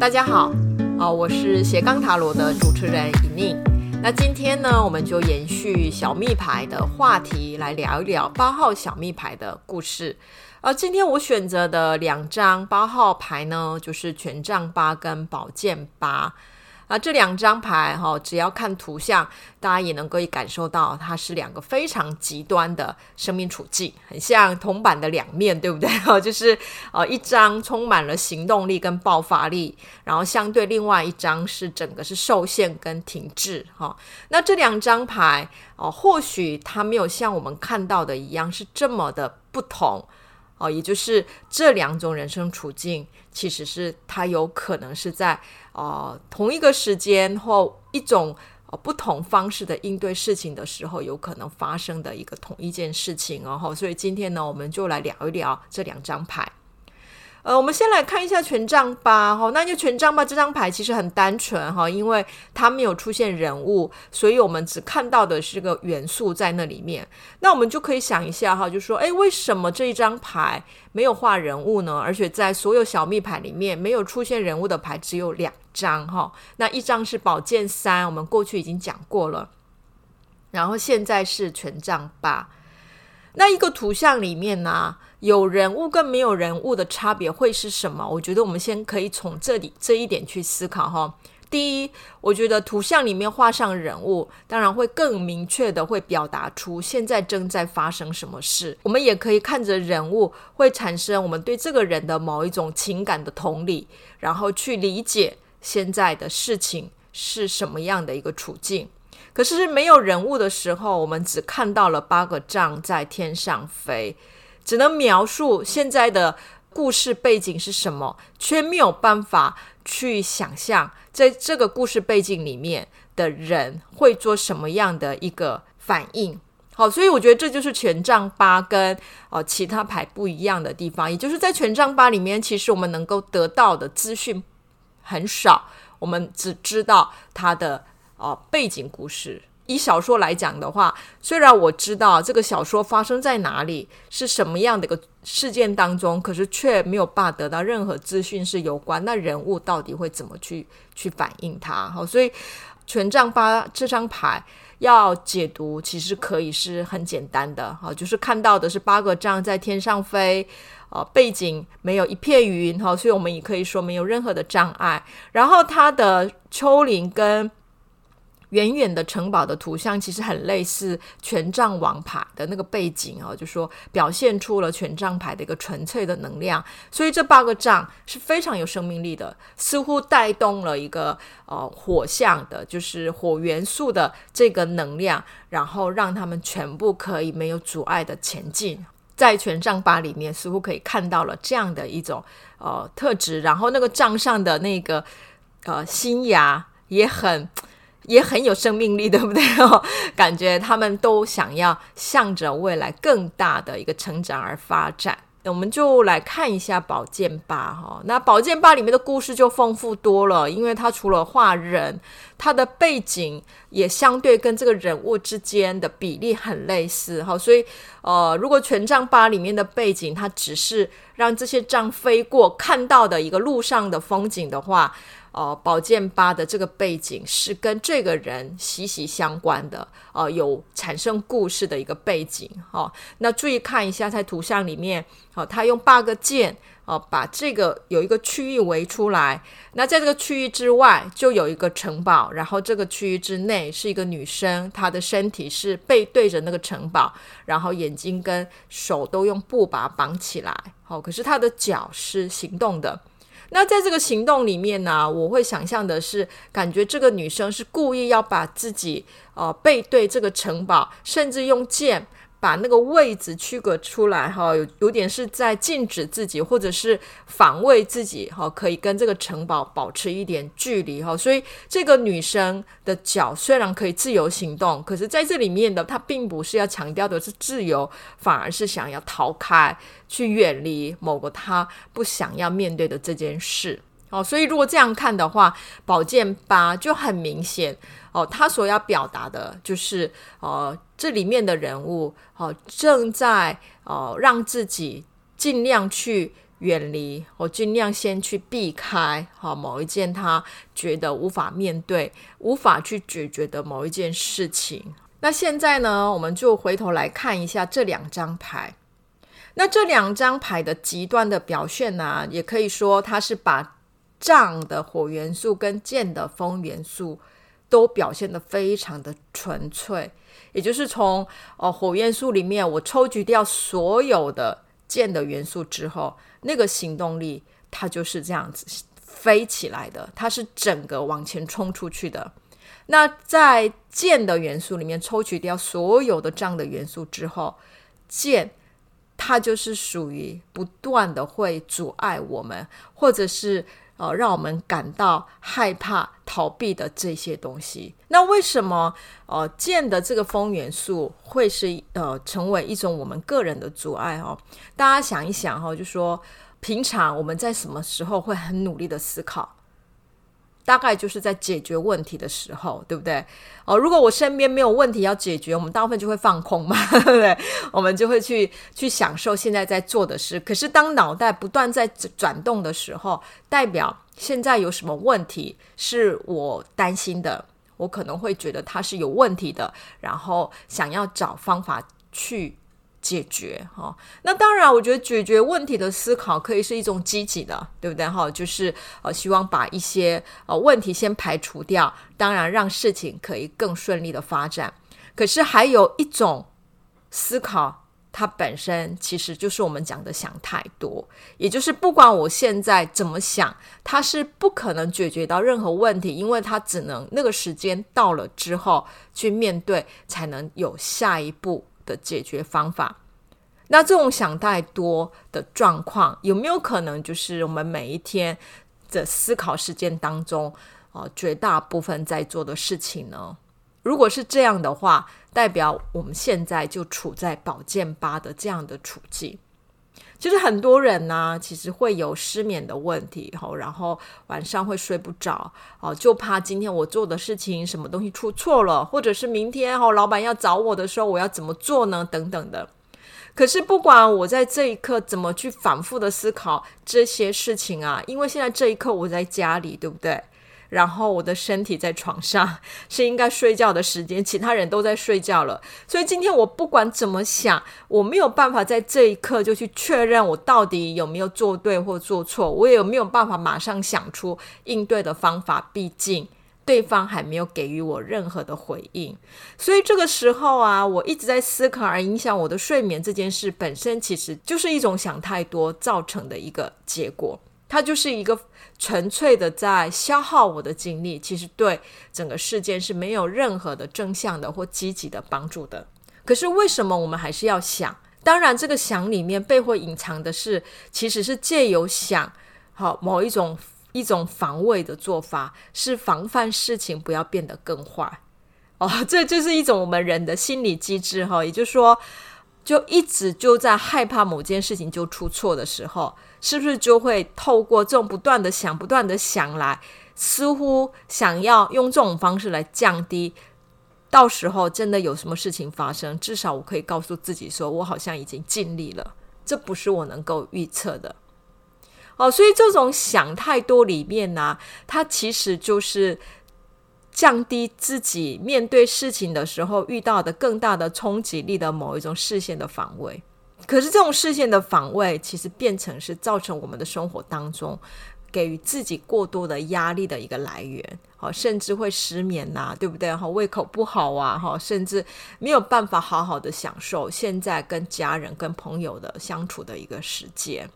大家好，哦，我是斜杠塔罗的主持人尹宁。那今天呢，我们就延续小密牌的话题，来聊一聊八号小密牌的故事。而今天我选择的两张八号牌呢，就是权杖八跟宝剑八。啊，这两张牌哈，只要看图像，大家也能够感受到，它是两个非常极端的生命处境，很像铜板的两面，对不对？哈，就是呃，一张充满了行动力跟爆发力，然后相对另外一张是整个是受限跟停滞。哈，那这两张牌哦，或许它没有像我们看到的一样是这么的不同。哦，也就是这两种人生处境，其实是他有可能是在呃同一个时间或一种呃不同方式的应对事情的时候，有可能发生的一个同一件事情哦。所以今天呢，我们就来聊一聊这两张牌。呃，我们先来看一下权杖八哈，那就权杖八这张牌其实很单纯哈，因为它没有出现人物，所以我们只看到的是个元素在那里面。那我们就可以想一下哈，就说，诶，为什么这一张牌没有画人物呢？而且在所有小密牌里面，没有出现人物的牌只有两张哈。那一张是宝剑三，我们过去已经讲过了，然后现在是权杖八。那一个图像里面呢，有人物跟没有人物的差别会是什么？我觉得我们先可以从这里这一点去思考哈。第一，我觉得图像里面画上人物，当然会更明确的会表达出现在正在发生什么事。我们也可以看着人物，会产生我们对这个人的某一种情感的同理，然后去理解现在的事情是什么样的一个处境。可是没有人物的时候，我们只看到了八个杖在天上飞，只能描述现在的故事背景是什么，却没有办法去想象在这个故事背景里面的人会做什么样的一个反应。好，所以我觉得这就是权杖八跟呃其他牌不一样的地方，也就是在权杖八里面，其实我们能够得到的资讯很少，我们只知道它的。哦，背景故事，以小说来讲的话，虽然我知道这个小说发生在哪里，是什么样的一个事件当中，可是却没有办法得到任何资讯是有关那人物到底会怎么去去反应它。好，所以权杖八这张牌要解读，其实可以是很简单的。好，就是看到的是八个杖在天上飞，呃，背景没有一片云，哈，所以我们也可以说没有任何的障碍。然后它的丘陵跟远远的城堡的图像其实很类似权杖王牌的那个背景哦，就说表现出了权杖牌的一个纯粹的能量，所以这八个杖是非常有生命力的，似乎带动了一个呃火象的，就是火元素的这个能量，然后让他们全部可以没有阻碍的前进。在权杖八里面，似乎可以看到了这样的一种呃特质，然后那个杖上的那个呃新芽也很。也很有生命力，对不对？哦，感觉他们都想要向着未来更大的一个成长而发展。那我们就来看一下宝剑八哈。那宝剑八里面的故事就丰富多了，因为它除了画人，它的背景也相对跟这个人物之间的比例很类似哈。所以呃，如果权杖八里面的背景，它只是让这些杖飞过看到的一个路上的风景的话。哦，宝剑八的这个背景是跟这个人息息相关的，呃，有产生故事的一个背景。哦，那注意看一下，在图像里面，哦，他用八个剑，哦，把这个有一个区域围出来。那在这个区域之外，就有一个城堡，然后这个区域之内是一个女生，她的身体是背对着那个城堡，然后眼睛跟手都用布把它绑起来。哦，可是她的脚是行动的。那在这个行动里面呢，我会想象的是，感觉这个女生是故意要把自己呃背对这个城堡，甚至用剑把那个位置区隔出来，哈，有有点是在禁止自己，或者是防卫自己，哈，可以跟这个城堡保持一点距离，哈。所以这个女生的脚虽然可以自由行动，可是在这里面的她并不是要强调的是自由，反而是想要逃开，去远离某个她不想要面对的这件事。哦，所以如果这样看的话，宝剑八就很明显哦，他所要表达的就是哦，这里面的人物哦正在哦让自己尽量去远离，我尽量先去避开哈某一件他觉得无法面对、无法去解决的某一件事情。那现在呢，我们就回头来看一下这两张牌。那这两张牌的极端的表现呢，也可以说它是把杖的火元素跟剑的风元素都表现得非常的纯粹，也就是从哦火元素里面我抽取掉所有的剑的元素之后，那个行动力它就是这样子飞起来的，它是整个往前冲出去的。那在剑的元素里面抽取掉所有的杖的元素之后，剑。它就是属于不断的会阻碍我们，或者是呃让我们感到害怕、逃避的这些东西。那为什么呃剑的这个风元素会是呃成为一种我们个人的阻碍哦？大家想一想哈、哦，就说平常我们在什么时候会很努力的思考？大概就是在解决问题的时候，对不对？哦，如果我身边没有问题要解决，我们大部分就会放空嘛，对不对？我们就会去去享受现在在做的事。可是当脑袋不断在转动的时候，代表现在有什么问题是我担心的，我可能会觉得它是有问题的，然后想要找方法去。解决哈，那当然，我觉得解决问题的思考可以是一种积极的，对不对哈？就是呃，希望把一些呃问题先排除掉，当然让事情可以更顺利的发展。可是还有一种思考，它本身其实就是我们讲的想太多，也就是不管我现在怎么想，它是不可能解决到任何问题，因为它只能那个时间到了之后去面对，才能有下一步。的解决方法，那这种想太多的状况，有没有可能就是我们每一天的思考时间当中，啊，绝大部分在做的事情呢？如果是这样的话，代表我们现在就处在宝剑八的这样的处境。就是很多人呢，其实会有失眠的问题，吼然后晚上会睡不着，哦，就怕今天我做的事情什么东西出错了，或者是明天哦，老板要找我的时候，我要怎么做呢？等等的。可是不管我在这一刻怎么去反复的思考这些事情啊，因为现在这一刻我在家里，对不对？然后我的身体在床上，是应该睡觉的时间，其他人都在睡觉了。所以今天我不管怎么想，我没有办法在这一刻就去确认我到底有没有做对或做错，我也没有办法马上想出应对的方法。毕竟对方还没有给予我任何的回应，所以这个时候啊，我一直在思考而影响我的睡眠这件事本身，其实就是一种想太多造成的一个结果。它就是一个纯粹的在消耗我的精力，其实对整个事件是没有任何的正向的或积极的帮助的。可是为什么我们还是要想？当然，这个想里面背后隐藏的是，其实是借由想，好某一种一种防卫的做法，是防范事情不要变得更坏。哦，这就是一种我们人的心理机制哈，也就是说，就一直就在害怕某件事情就出错的时候。是不是就会透过这种不断的想、不断的想来，似乎想要用这种方式来降低，到时候真的有什么事情发生，至少我可以告诉自己说，我好像已经尽力了。这不是我能够预测的。哦，所以这种想太多里面呢，它其实就是降低自己面对事情的时候遇到的更大的冲击力的某一种视线的防卫。可是这种视线的防卫，其实变成是造成我们的生活当中给予自己过多的压力的一个来源，好，甚至会失眠呐，对不对？哈，胃口不好啊，哈，甚至没有办法好好的享受现在跟家人、跟朋友的相处的一个时间。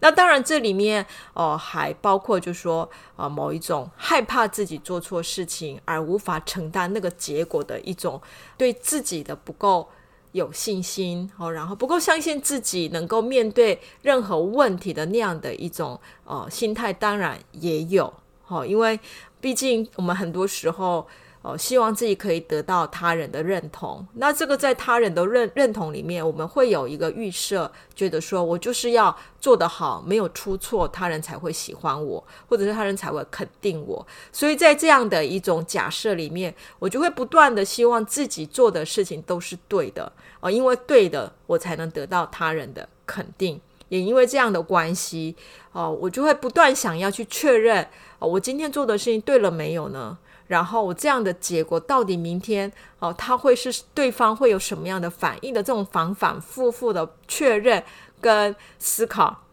那当然，这里面哦，还包括就是说啊，某一种害怕自己做错事情而无法承担那个结果的一种对自己的不够。有信心哦，然后不够相信自己能够面对任何问题的那样的一种呃心态，当然也有哦，因为毕竟我们很多时候。哦，希望自己可以得到他人的认同。那这个在他人的认认同里面，我们会有一个预设，觉得说我就是要做得好，没有出错，他人才会喜欢我，或者是他人才会肯定我。所以在这样的一种假设里面，我就会不断的希望自己做的事情都是对的哦，因为对的，我才能得到他人的肯定。也因为这样的关系，哦、我就会不断想要去确认，哦、我今天做的事情对了没有呢？然后我这样的结果到底明天哦、他会是对方会有什么样的反应的？这种反反复复的确认跟思考，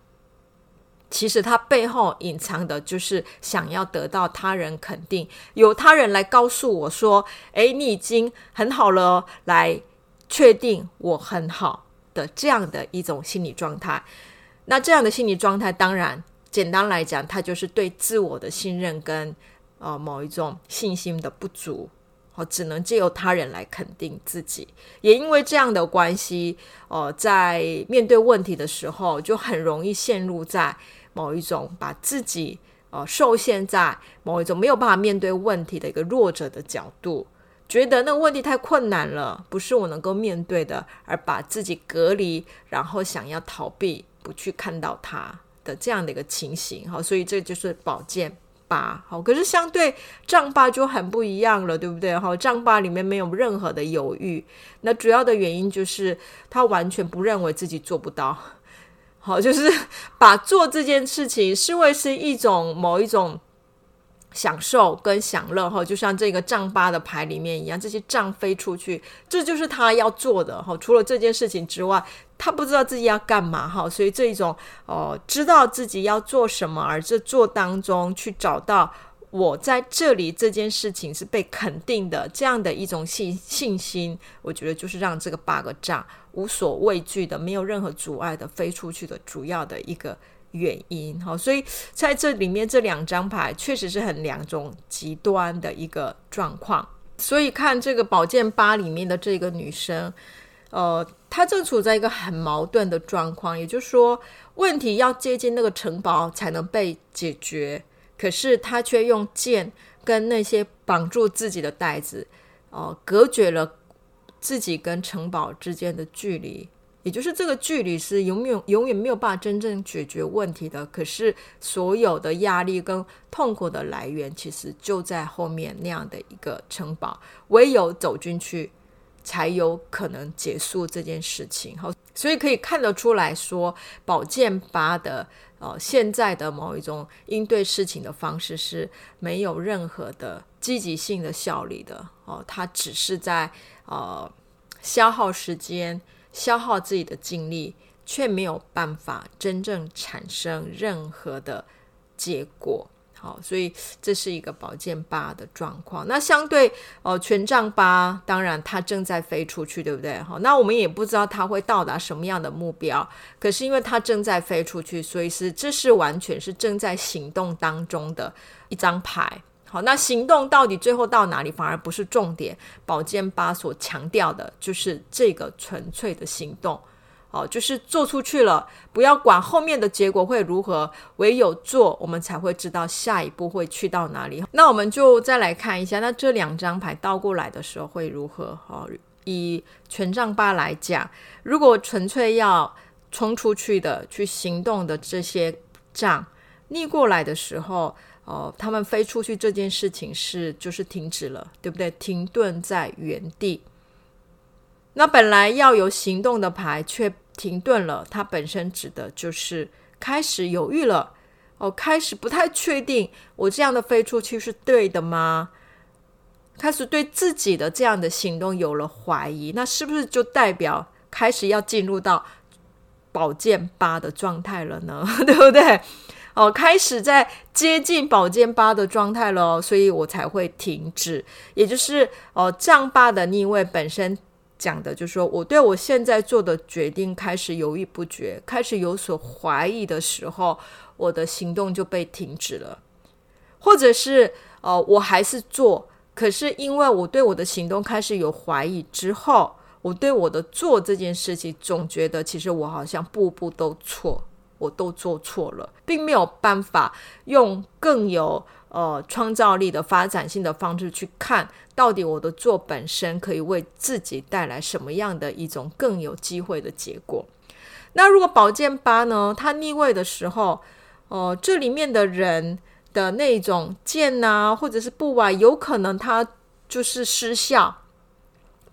其实它背后隐藏的就是想要得到他人肯定，有他人来告诉我说：“诶，你已经很好了。”来确定我很好。的这样的一种心理状态，那这样的心理状态，当然简单来讲，它就是对自我的信任跟呃某一种信心的不足，哦，只能借由他人来肯定自己。也因为这样的关系，呃，在面对问题的时候，就很容易陷入在某一种把自己呃受限在某一种没有办法面对问题的一个弱者的角度。觉得那个问题太困难了，不是我能够面对的，而把自己隔离，然后想要逃避，不去看到它的这样的一个情形，好，所以这就是宝剑八，好，可是相对丈八就很不一样了，对不对？好，丈八里面没有任何的犹豫，那主要的原因就是他完全不认为自己做不到，好，就是把做这件事情视为是一种某一种。享受跟享乐哈，就像这个丈八的牌里面一样，这些杖飞出去，这就是他要做的哈。除了这件事情之外，他不知道自己要干嘛哈。所以这一种哦，知道自己要做什么，而这做当中去找到我在这里这件事情是被肯定的这样的一种信信心，我觉得就是让这个八个杖无所畏惧的，没有任何阻碍的飞出去的主要的一个。原因哈，所以在这里面这两张牌确实是很两种极端的一个状况。所以看这个宝剑八里面的这个女生，呃，他正处在一个很矛盾的状况，也就是说，问题要接近那个城堡才能被解决，可是他却用剑跟那些绑住自己的带子，呃，隔绝了自己跟城堡之间的距离。也就是这个距离是永远永远没有办法真正解决问题的。可是所有的压力跟痛苦的来源，其实就在后面那样的一个城堡。唯有走进去，才有可能结束这件事情。好，所以可以看得出来说，宝剑八的呃现在的某一种应对事情的方式是没有任何的积极性的效力的。哦，它只是在呃消耗时间。消耗自己的精力，却没有办法真正产生任何的结果。好，所以这是一个宝剑八的状况。那相对哦，权杖八，当然它正在飞出去，对不对？好，那我们也不知道它会到达什么样的目标。可是因为它正在飞出去，所以是这是完全是正在行动当中的一张牌。好，那行动到底最后到哪里，反而不是重点。宝剑八所强调的就是这个纯粹的行动，哦，就是做出去了，不要管后面的结果会如何，唯有做，我们才会知道下一步会去到哪里。那我们就再来看一下，那这两张牌倒过来的时候会如何？哦，以权杖八来讲，如果纯粹要冲出去的、去行动的这些杖逆过来的时候。哦，他们飞出去这件事情是就是停止了，对不对？停顿在原地。那本来要有行动的牌却停顿了，它本身指的就是开始犹豫了。哦，开始不太确定，我这样的飞出去是对的吗？开始对自己的这样的行动有了怀疑，那是不是就代表开始要进入到宝剑八的状态了呢？对不对？哦，开始在接近宝剑八的状态了，所以我才会停止。也就是，哦，丈八的逆位本身讲的就是说，我对我现在做的决定开始犹豫不决，开始有所怀疑的时候，我的行动就被停止了。或者是，哦，我还是做，可是因为我对我的行动开始有怀疑之后，我对我的做这件事情总觉得，其实我好像步步都错。我都做错了，并没有办法用更有呃创造力的发展性的方式去看，到底我的做本身可以为自己带来什么样的一种更有机会的结果。那如果宝剑八呢，它逆位的时候，哦、呃，这里面的人的那种剑啊，或者是布啊，有可能它就是失效。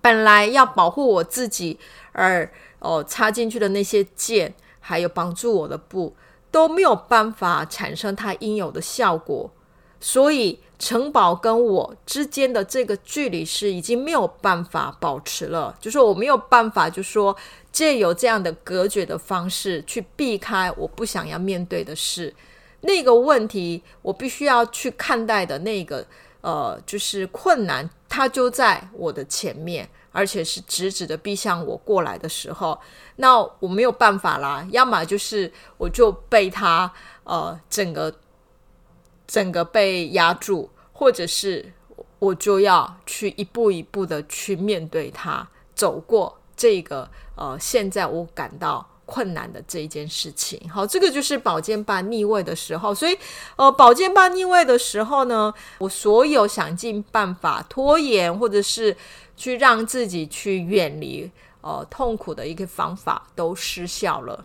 本来要保护我自己而哦插进去的那些剑。还有绑住我的布，都没有办法产生它应有的效果。所以城堡跟我之间的这个距离是已经没有办法保持了，就是我没有办法，就说借由这样的隔绝的方式去避开我不想要面对的事，那个问题我必须要去看待的那个呃，就是困难，它就在我的前面，而且是直直的逼向我过来的时候，那我没有办法啦，要么就是我就被他呃整个。整个被压住，或者是我就要去一步一步的去面对他，走过这个呃，现在我感到困难的这一件事情。好，这个就是宝剑八逆位的时候，所以呃，宝剑八逆位的时候呢，我所有想尽办法拖延，或者是去让自己去远离呃痛苦的一个方法都失效了。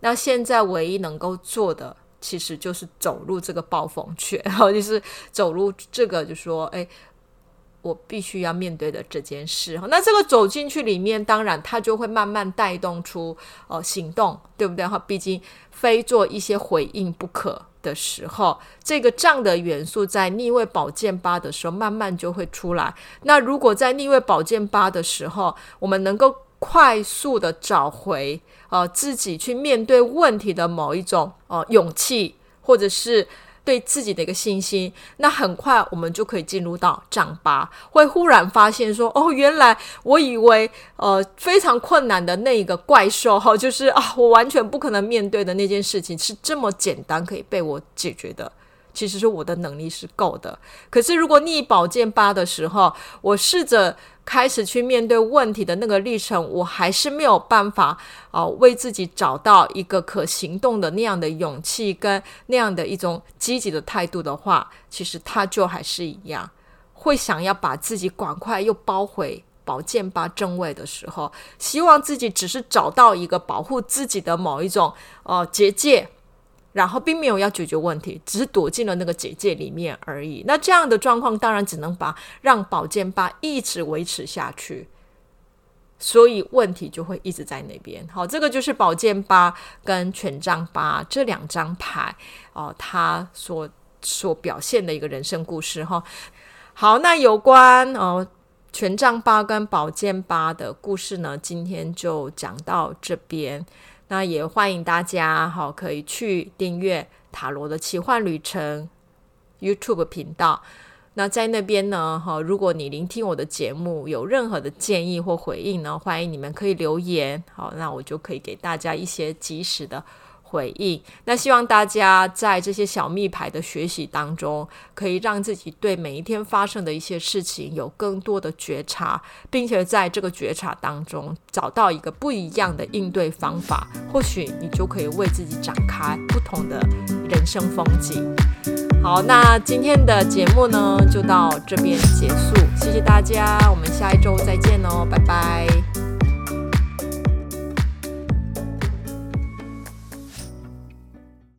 那现在唯一能够做的。其实就是走入这个暴风圈，然后就是走入这个，就说，哎，我必须要面对的这件事。那这个走进去里面，当然它就会慢慢带动出呃行动，对不对？哈，毕竟非做一些回应不可的时候，这个这样的元素在逆位宝剑八的时候，慢慢就会出来。那如果在逆位宝剑八的时候，我们能够快速的找回。呃，自己去面对问题的某一种呃勇气，或者是对自己的一个信心，那很快我们就可以进入到丈八，会忽然发现说，哦，原来我以为呃非常困难的那一个怪兽哈，就是啊，我完全不可能面对的那件事情是这么简单可以被我解决的。其实是我的能力是够的，可是如果逆宝剑八的时候，我试着开始去面对问题的那个历程，我还是没有办法啊、为自己找到一个可行动的那样的勇气跟那样的一种积极的态度的话，其实他就还是一样，会想要把自己赶快又包回宝剑八正位的时候，希望自己只是找到一个保护自己的某一种呃结界。然后并没有要解决问题，只是躲进了那个结界里面而已。那这样的状况当然只能把让宝剑八一直维持下去，所以问题就会一直在那边。好，这个就是宝剑八跟权杖八这两张牌哦、它所所表现的一个人生故事哈。好，那有关哦、权杖八跟宝剑八的故事呢，今天就讲到这边。那也欢迎大家哈，可以去订阅塔罗的奇幻旅程 YouTube 频道。那在那边呢，哈，如果你聆听我的节目有任何的建议或回应呢，欢迎你们可以留言，好，那我就可以给大家一些及时的。回应。那希望大家在这些小密牌的学习当中，可以让自己对每一天发生的一些事情有更多的觉察，并且在这个觉察当中找到一个不一样的应对方法。或许你就可以为自己展开不同的人生风景。好，那今天的节目呢，就到这边结束。谢谢大家，我们下一周再见哦，拜拜。